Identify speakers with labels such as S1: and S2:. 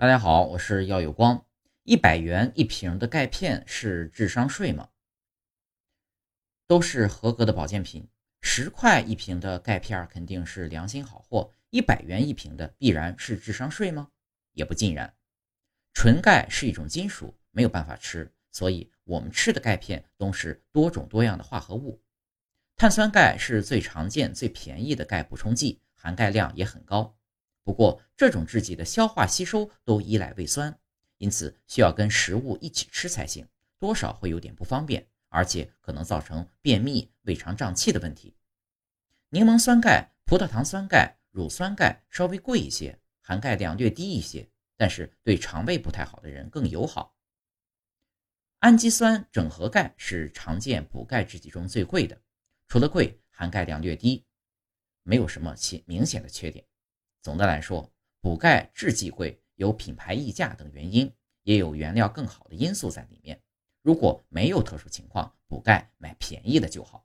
S1: 大家好，我是耀有光。一百元一瓶的钙片是智商税吗？都是合格的保健品，十块一瓶的钙片肯定是良心好货，一百元一瓶的必然是智商税吗？也不尽然。纯钙是一种金属，没有办法吃，所以我们吃的钙片都是多种多样的化合物。碳酸钙是最常见、最便宜的钙补充剂，含钙量也很高。不过，这种制剂的消化吸收都依赖胃酸，因此需要跟食物一起吃才行，多少会有点不方便，而且可能造成便秘、胃肠胀气的问题。柠檬酸钙、葡萄糖酸钙、乳酸钙稍微贵一些，含钙量略低一些，但是对肠胃不太好的人更友好。氨基酸整合钙是常见补钙制剂中最贵的，除了贵，含钙量略低，没有什么其明显的缺点。总的来说，补钙制剂贵有品牌溢价等原因，也有原料更好的因素在里面。如果没有特殊情况，补钙买便宜的就好。